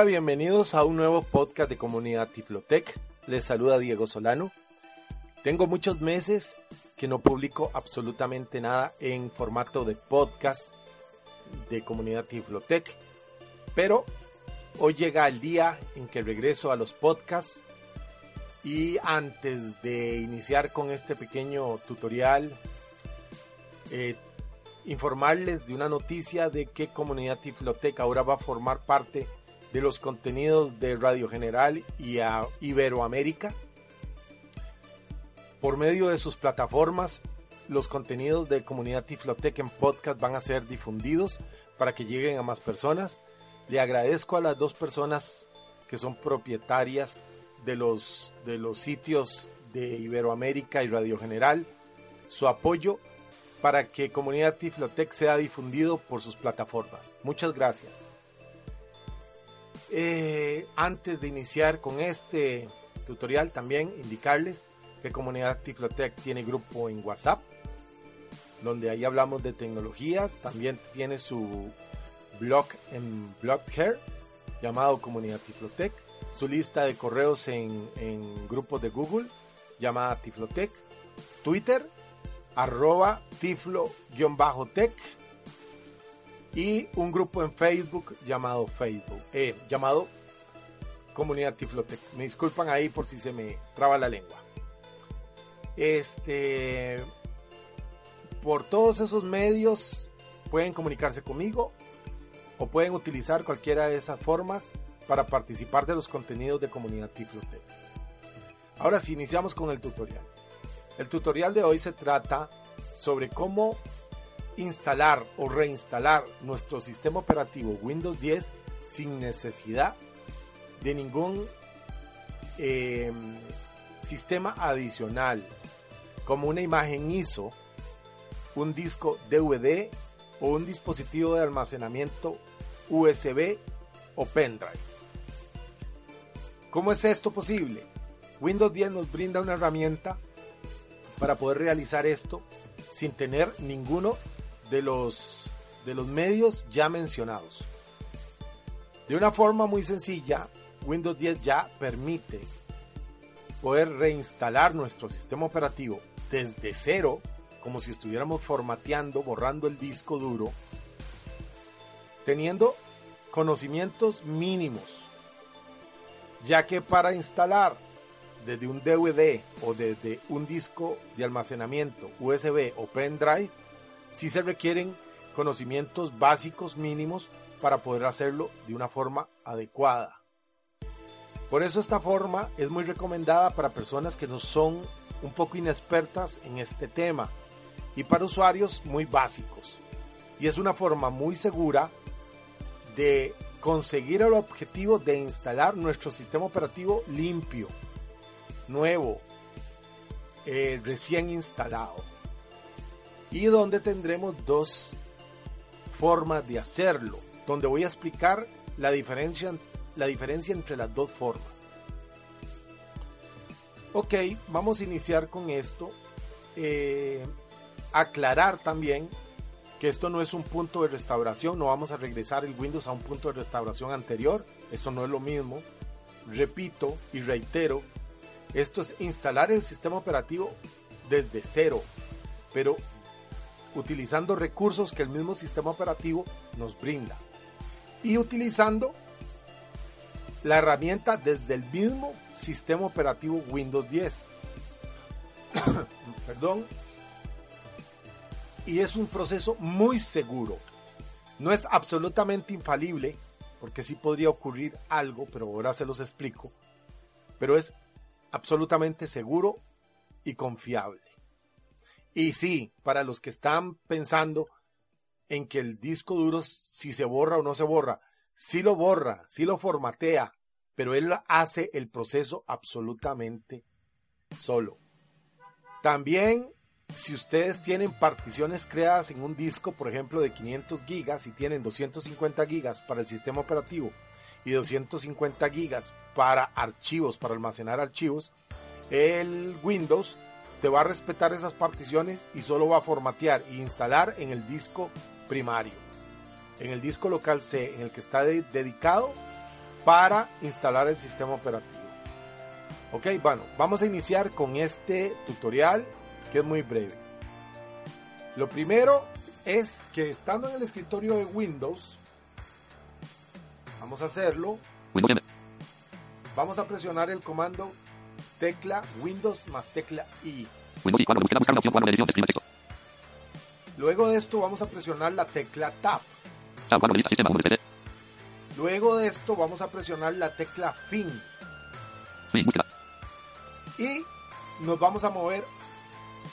Hola, bienvenidos a un nuevo podcast de Comunidad Tiflotec. Les saluda Diego Solano. Tengo muchos meses que no publico absolutamente nada en formato de podcast de Comunidad Tiflotec, pero hoy llega el día en que regreso a los podcasts y antes de iniciar con este pequeño tutorial, eh, informarles de una noticia de que Comunidad Tiflotec ahora va a formar parte los contenidos de Radio General y a Iberoamérica. Por medio de sus plataformas, los contenidos de Comunidad Tiflotec en podcast van a ser difundidos para que lleguen a más personas. Le agradezco a las dos personas que son propietarias de los, de los sitios de Iberoamérica y Radio General su apoyo para que Comunidad Tiflotec sea difundido por sus plataformas. Muchas gracias. Eh, antes de iniciar con este tutorial, también indicarles que Comunidad Tiflotec tiene grupo en WhatsApp, donde ahí hablamos de tecnologías. También tiene su blog en Blogger llamado Comunidad Tiflotec. Su lista de correos en, grupos de Google llamada Tiflotec. Twitter, arroba tiflo-tech y un grupo en Facebook llamado Facebook, eh, llamado Comunidad Tiflotec. Me disculpan ahí por si se me traba la lengua. Este, por todos esos medios pueden comunicarse conmigo o pueden utilizar cualquiera de esas formas para participar de los contenidos de Comunidad Tiflotec. Ahora sí, iniciamos con el tutorial. El tutorial de hoy se trata sobre cómo instalar o reinstalar nuestro sistema operativo Windows 10 sin necesidad de ningún em, sistema adicional como una imagen ISO, un disco DVD o un dispositivo de almacenamiento USB o pendrive. ¿Cómo es esto posible? Windows 10 nos brinda una herramienta para poder realizar esto sin tener ninguno de los, de los medios ya mencionados. De una forma muy sencilla, Windows 10 ya permite poder reinstalar nuestro sistema operativo desde cero, como si estuviéramos formateando, borrando el disco duro, teniendo conocimientos mínimos, ya que para instalar desde un DVD o desde un disco de almacenamiento USB o pendrive, sí se requieren conocimientos básicos mínimos para poder hacerlo de una forma adecuada. Por eso esta forma es muy recomendada para personas que no son un poco inexpertas en este tema y para usuarios muy básicos. Y es una forma muy segura de conseguir el objetivo de instalar nuestro sistema operativo limpio, nuevo, eh, recién instalado y donde tendremos dos formas de hacerlo, donde voy a explicar la diferencia, la diferencia entre las dos formas. Ok, vamos a iniciar con esto. Eh, aclarar también que esto no es un punto de restauración, no vamos a regresar el Windows a un punto de restauración anterior, esto no es lo mismo. Repito y reitero, esto es instalar el sistema operativo desde cero, pero utilizando recursos que el mismo sistema operativo nos brinda y utilizando la herramienta desde el mismo sistema operativo Windows 10. Perdón. Y es un proceso muy seguro. No es absolutamente infalible, porque sí podría ocurrir algo, pero ahora se los explico. Pero es absolutamente seguro y confiable. Y sí, para los que están pensando en que el disco duro si se borra o no se borra, sí lo borra, sí lo formatea, pero él hace el proceso absolutamente solo. También, si ustedes tienen particiones creadas en un disco, por ejemplo, de 500 gigas y tienen 250 gigas para el sistema operativo y 250 gigas para archivos, para almacenar archivos, el Windows te va a respetar esas particiones y solo va a formatear e instalar en el disco primario. En el disco local C, en el que está dedicado para instalar el sistema operativo. Ok, bueno, vamos a iniciar con este tutorial que es muy breve. Lo primero es que estando en el escritorio de Windows, vamos a hacerlo. Vamos a presionar el comando tecla Windows más tecla I. Luego de esto vamos a presionar la tecla Tab. Luego de esto vamos a presionar la tecla Fin. Y nos vamos a mover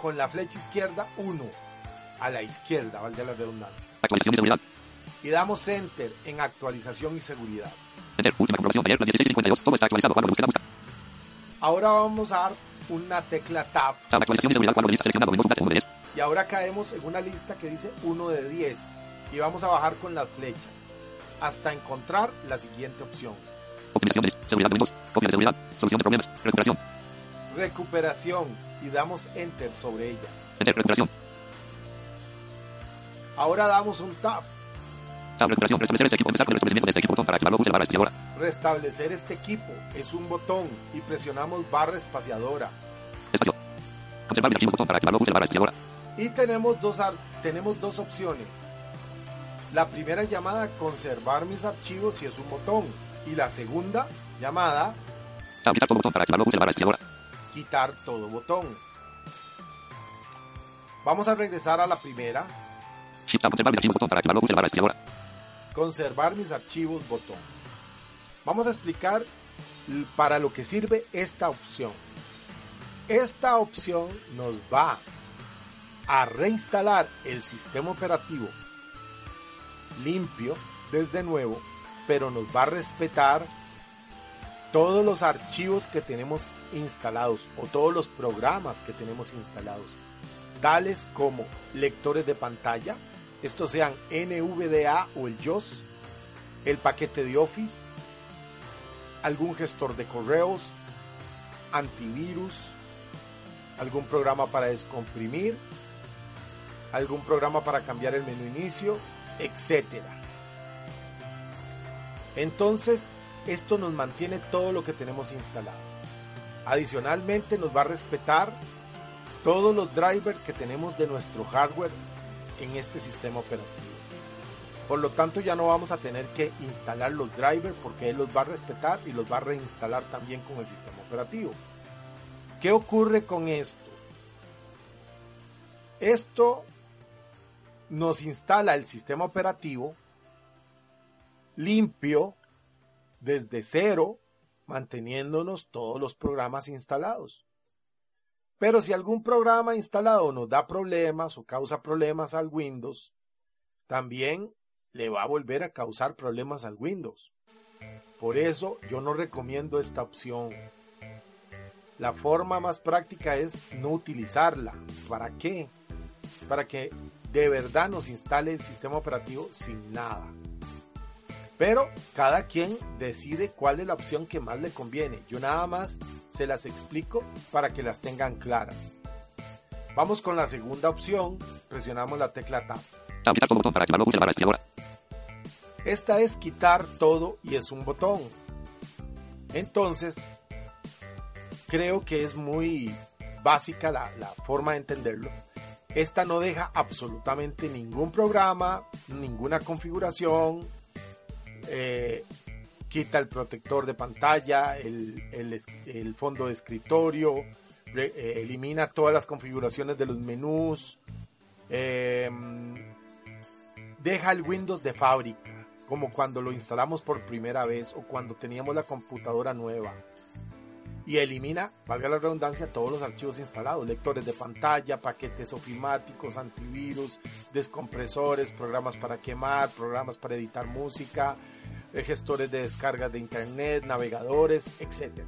con la flecha izquierda 1 a la izquierda, valga la redundancia. Actualización y seguridad. Y damos Enter en actualización y seguridad. Enter. Última configuración. Ayer 1652. Todo está actualizado. Cuando búsqueda busca. Ahora vamos a dar una tecla Tab. Tab. Actualización y seguridad. Lista seleccionado. Windows Update 1 de 10. Y ahora caemos en una lista que dice 1 de 10. Y vamos a bajar con las flechas hasta encontrar la siguiente opción. Optimización de seguridad de Windows. Copia de seguridad. Solución de problemas. Recuperación. Recuperación. Y damos Enter sobre ella. Enter. Recuperación. Ahora damos un Tab. Tab. Recuperación. Restablecer este equipo. Empezar con el restablecimiento de este equipo. Botón para activarlo. Pulse la barra espaciadora. Restablecer este equipo es un botón y presionamos barra espaciadora. Espacio. Conservar mis archivos. Botón para activarlo. Pulse la barra espaciadora. Y tenemos dos, tenemos dos opciones. La primera llamada conservar mis archivos y es un botón. Y la segunda llamada. Quitar todo. Botón para activarlo. Pulse la barra espaciadora. quitar todo botón. Vamos a regresar a la primera. Shift. Conservar mis archivos. Botón para activarlo. Pulse la barra espaciadora. Conservar mis archivos botón. Vamos a explicar para lo que sirve esta opción. Esta opción nos va a reinstalar el sistema operativo limpio desde nuevo, pero nos va a respetar todos los archivos que tenemos instalados o todos los programas que tenemos instalados, tales como lectores de pantalla, estos sean NVDA o el JOS, el paquete de Office, algún gestor de correos, antivirus, algún programa para descomprimir, algún programa para cambiar el menú inicio, etcétera. Entonces, esto nos mantiene todo lo que tenemos instalado. Adicionalmente, nos va a respetar todos los drivers que tenemos de nuestro hardware en este sistema operativo. Por lo tanto, ya no vamos a tener que instalar los drivers porque él los va a respetar y los va a reinstalar también con el sistema operativo. ¿Qué ocurre con esto? Esto nos instala el sistema operativo limpio desde cero, manteniéndonos todos los programas instalados. Pero si algún programa instalado nos da problemas o causa problemas al Windows, también le va a volver a causar problemas al Windows. Por eso yo no recomiendo esta opción. La forma más práctica es no utilizarla. ¿Para qué? Para que de verdad nos instale el sistema operativo sin nada. Pero cada quien decide cuál es la opción que más le conviene. Yo nada más se las explico para que las tengan claras. Vamos con la segunda opción. Presionamos la tecla Tab. Tab. Quitar todo. Botón para activarlo. Pulse la barra espaciadora. Esta es quitar todo y es un botón. Entonces, creo que es muy básica la, la forma de entenderlo. Esta no deja absolutamente ningún programa, ninguna configuración. Eh, quita el protector de pantalla, el, fondo de escritorio, eh, elimina todas las configuraciones de los menús. eh, deja el Windows de fábrica, como cuando lo instalamos por primera vez o cuando teníamos la computadora nueva. Y elimina, valga la redundancia, todos los archivos instalados, lectores de pantalla, paquetes ofimáticos, antivirus, descompresores, programas para quemar, programas para editar música, gestores de descargas de internet, navegadores, etc.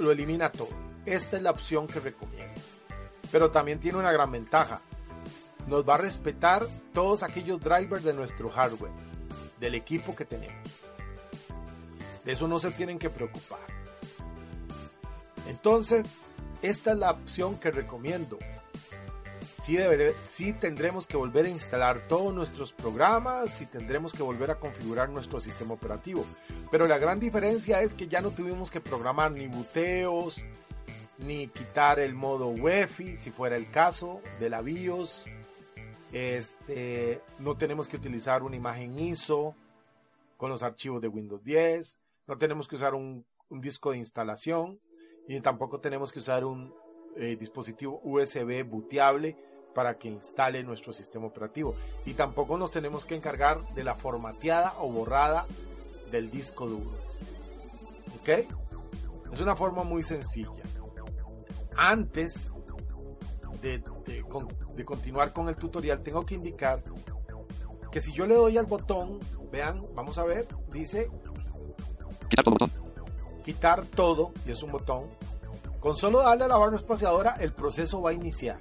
Lo elimina todo. Esta es la opción que recomiendo. Pero también tiene una gran ventaja nos va a respetar todos aquellos drivers de nuestro hardware, del equipo que tenemos. De eso no se tienen que preocupar. Entonces, esta es la opción que recomiendo. Sí, tendremos que volver a instalar todos nuestros programas, sí tendremos que volver a configurar nuestro sistema operativo. Pero la gran diferencia es que ya no tuvimos que programar ni buteos, ni quitar el modo UEFI, si fuera el caso, de la BIOS. Este, no tenemos que utilizar una imagen ISO con los archivos de Windows 10. No tenemos que usar un, un disco de instalación. Y tampoco tenemos que usar un eh, dispositivo USB booteable para que instale nuestro sistema operativo. Y tampoco nos tenemos que encargar de la formateada o borrada del disco duro. ¿Ok? Es una forma muy sencilla. Antes de, de con- de continuar con el tutorial, tengo que indicar que si yo le doy al botón, vean, vamos a ver, dice Quitar todo botón. quitar todo, y es un botón. Con solo darle a la barra espaciadora, el proceso va a iniciar.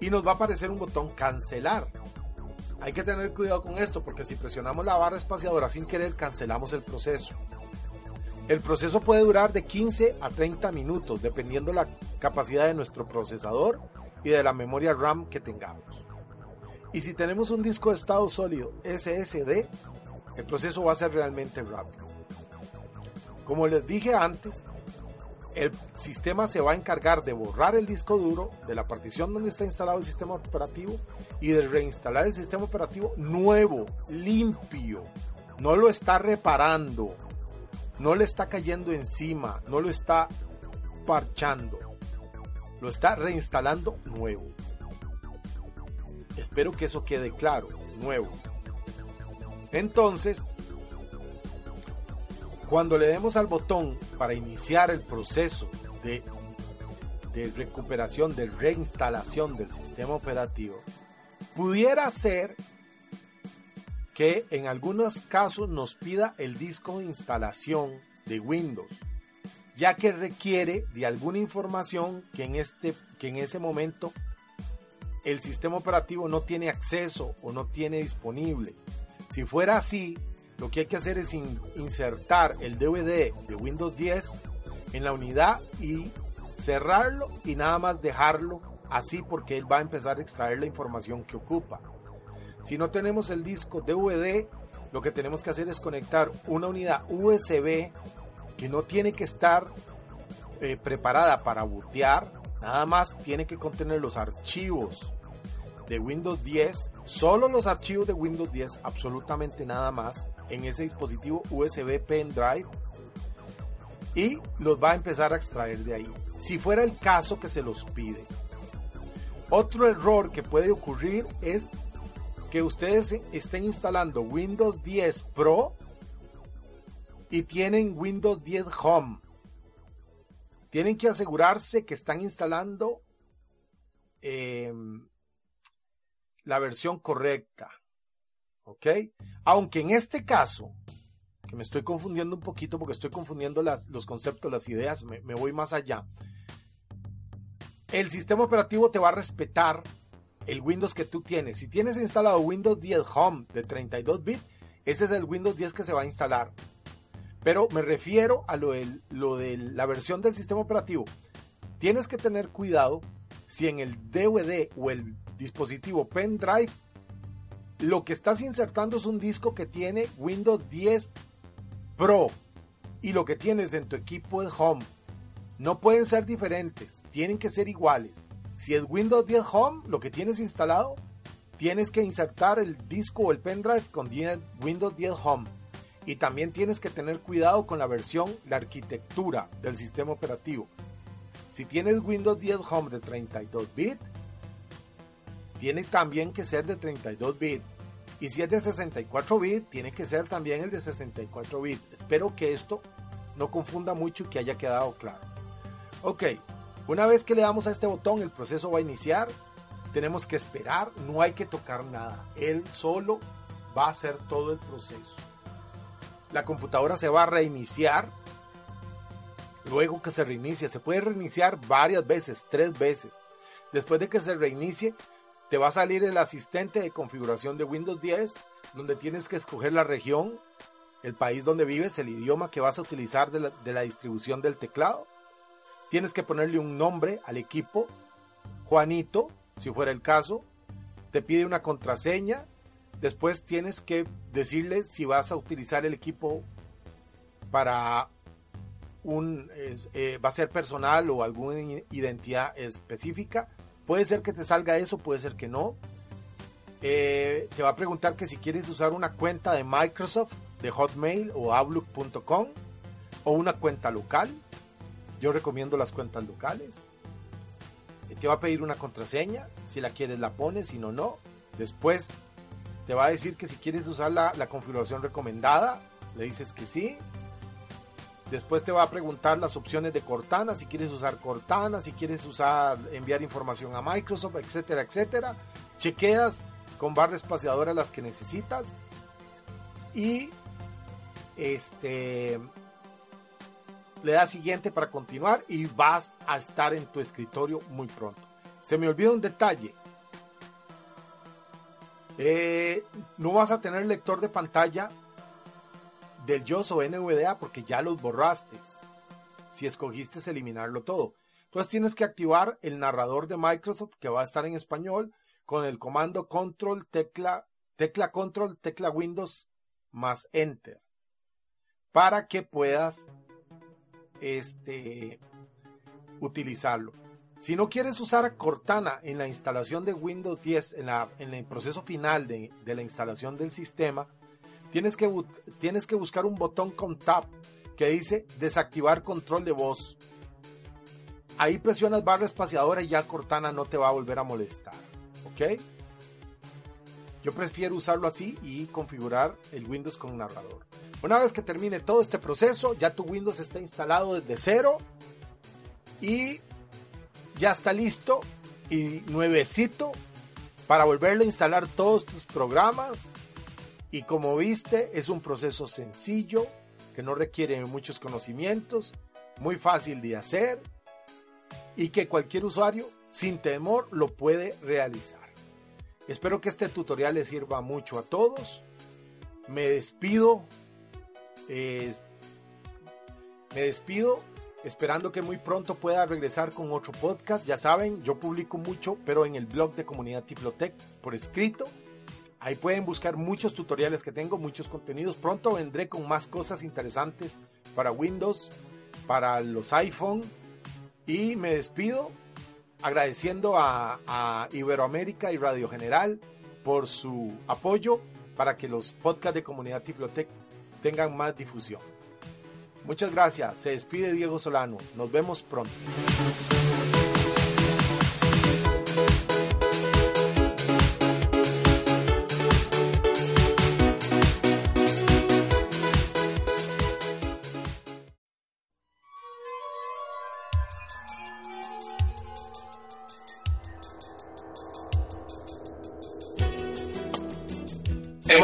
Y nos va a aparecer un botón cancelar. Hay que tener cuidado con esto, porque si presionamos la barra espaciadora sin querer, cancelamos el proceso. El proceso puede durar de 15 a 30 minutos, dependiendo la capacidad de nuestro procesador y de la memoria RAM que tengamos. Y si tenemos un disco de estado sólido SSD, el proceso va a ser realmente rápido. Como les dije antes, el sistema se va a encargar de borrar el disco duro de la partición donde está instalado el sistema operativo y de reinstalar el sistema operativo nuevo, limpio. No lo está reparando, no le está cayendo encima, no lo está parchando, lo está reinstalando nuevo. Espero que eso quede claro, nuevo. Entonces, cuando le demos al botón para iniciar el proceso de, recuperación, de reinstalación del sistema operativo, pudiera ser que en algunos casos nos pida el disco de instalación de Windows, ya que requiere de alguna información que en, este, que en ese momento el sistema operativo no tiene acceso o no tiene disponible. Si fuera así, lo que hay que hacer es in- insertar el DVD de Windows 10 en la unidad y cerrarlo y nada más dejarlo así porque él va a empezar a extraer la información que ocupa. Si no tenemos el disco DVD, lo que tenemos que hacer es conectar una unidad USB que no tiene que estar eh, preparada para bootear, nada más tiene que contener los archivos de Windows 10, solo los archivos de Windows 10, absolutamente nada más, en ese dispositivo USB pendrive y los va a empezar a extraer de ahí. Si fuera el caso que se los pide. Otro error que puede ocurrir es que ustedes estén instalando Windows 10 Pro y tienen Windows 10 Home. Tienen que asegurarse que están instalando eh, la versión correcta. ¿Ok? Aunque en este caso, que me estoy confundiendo un poquito porque estoy confundiendo las, los conceptos, las ideas, me, voy más allá. El sistema operativo te va a respetar el Windows que tú tienes. Si tienes instalado Windows 10 Home de 32 bits, ese es el Windows 10 que se va a instalar. Pero me refiero a lo, lo de la versión del sistema operativo. Tienes que tener cuidado si en el DVD o el dispositivo pendrive lo que estás insertando es un disco que tiene Windows 10 Pro y lo que tienes en tu equipo de Home. No pueden ser diferentes, tienen que ser iguales. Si es Windows 10 Home, lo que tienes instalado, tienes que insertar el disco o el pendrive con 10 Windows 10 Home. Y también tienes que tener cuidado con la versión, la arquitectura del sistema operativo. Si tienes Windows 10 Home de 32 bits, tiene también que ser de 32 bits. Y si es de 64 bits, tiene que ser también el de 64 bits. Espero que esto no confunda mucho y que haya quedado claro. Ok, una vez que le damos a este botón, el proceso va a iniciar. Tenemos que esperar, no hay que tocar nada. Él solo va a hacer todo el proceso. La computadora se va a reiniciar. Luego que se reinicie, se puede reiniciar varias veces, tres veces. Después de que se reinicie, te va a salir el asistente de configuración de Windows 10, donde tienes que escoger la región, el país donde vives, el idioma que vas a utilizar de la, de la distribución del teclado. Tienes que ponerle un nombre al equipo Juanito, si fuera el caso, te pide una contraseña, después tienes que decirle si vas a utilizar el equipo para un, eh, va a ser personal o alguna identidad específica. Puede ser que te salga eso, puede ser que no. Eh, te va a preguntar que si quieres usar una cuenta de Microsoft, de Hotmail o Outlook.com o una cuenta local. Yo recomiendo las cuentas locales. Te va a pedir una contraseña. Si la quieres la pones, si no, no. Después te va a decir que si quieres usar la, la configuración recomendada, le dices que sí. Después te va a preguntar las opciones de Cortana, si quieres usar Cortana, si quieres usar enviar información a Microsoft, etcétera, etcétera. Chequeas con barra espaciadora las que necesitas y este le das siguiente para continuar y vas a estar en tu escritorio muy pronto. Se me olvida un detalle. Eh, no vas a tener lector de pantalla del JOS o NVDA porque ya los borraste. Si escogiste eliminarlo todo. Entonces tienes que activar el narrador de Microsoft que va a estar en español con el comando control tecla tecla control tecla Windows más enter para que puedas este utilizarlo. Si no quieres usar Cortana en la instalación de Windows 10, en, la, en el proceso final de, de, la instalación del sistema, tienes que, tienes que buscar un botón con Tab que dice desactivar control de voz. Ahí presionas barra espaciadora y ya Cortana no te va a volver a molestar. ¿Ok? Yo prefiero usarlo así y configurar el Windows con un narrador. Una vez que termine todo este proceso, ya tu Windows está instalado desde cero y ya está listo y nuevecito para volverle a instalar todos tus programas. Y como viste, es un proceso sencillo que no requiere muchos conocimientos, muy fácil de hacer y que cualquier usuario sin temor lo puede realizar. Espero que este tutorial les sirva mucho a todos. Me despido eh, me despido esperando que muy pronto pueda regresar con otro podcast. Ya saben, yo publico mucho, pero en el blog de Comunidad Tiflotec por escrito. Ahí pueden buscar muchos tutoriales que tengo, muchos contenidos. Pronto vendré con más cosas interesantes para Windows, para los iPhone. Y me despido agradeciendo a, Iberoamérica y Radio General por su apoyo para que los podcasts de Comunidad Tiflotec tengan más difusión. Muchas gracias. Se despide Diego Solano. Nos vemos pronto.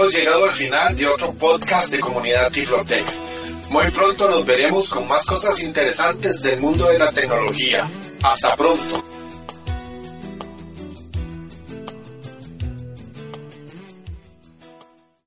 Hemos llegado al final de otro podcast de Comunidad Tiflotec. Muy pronto nos veremos con más cosas interesantes del mundo de la tecnología. Hasta pronto.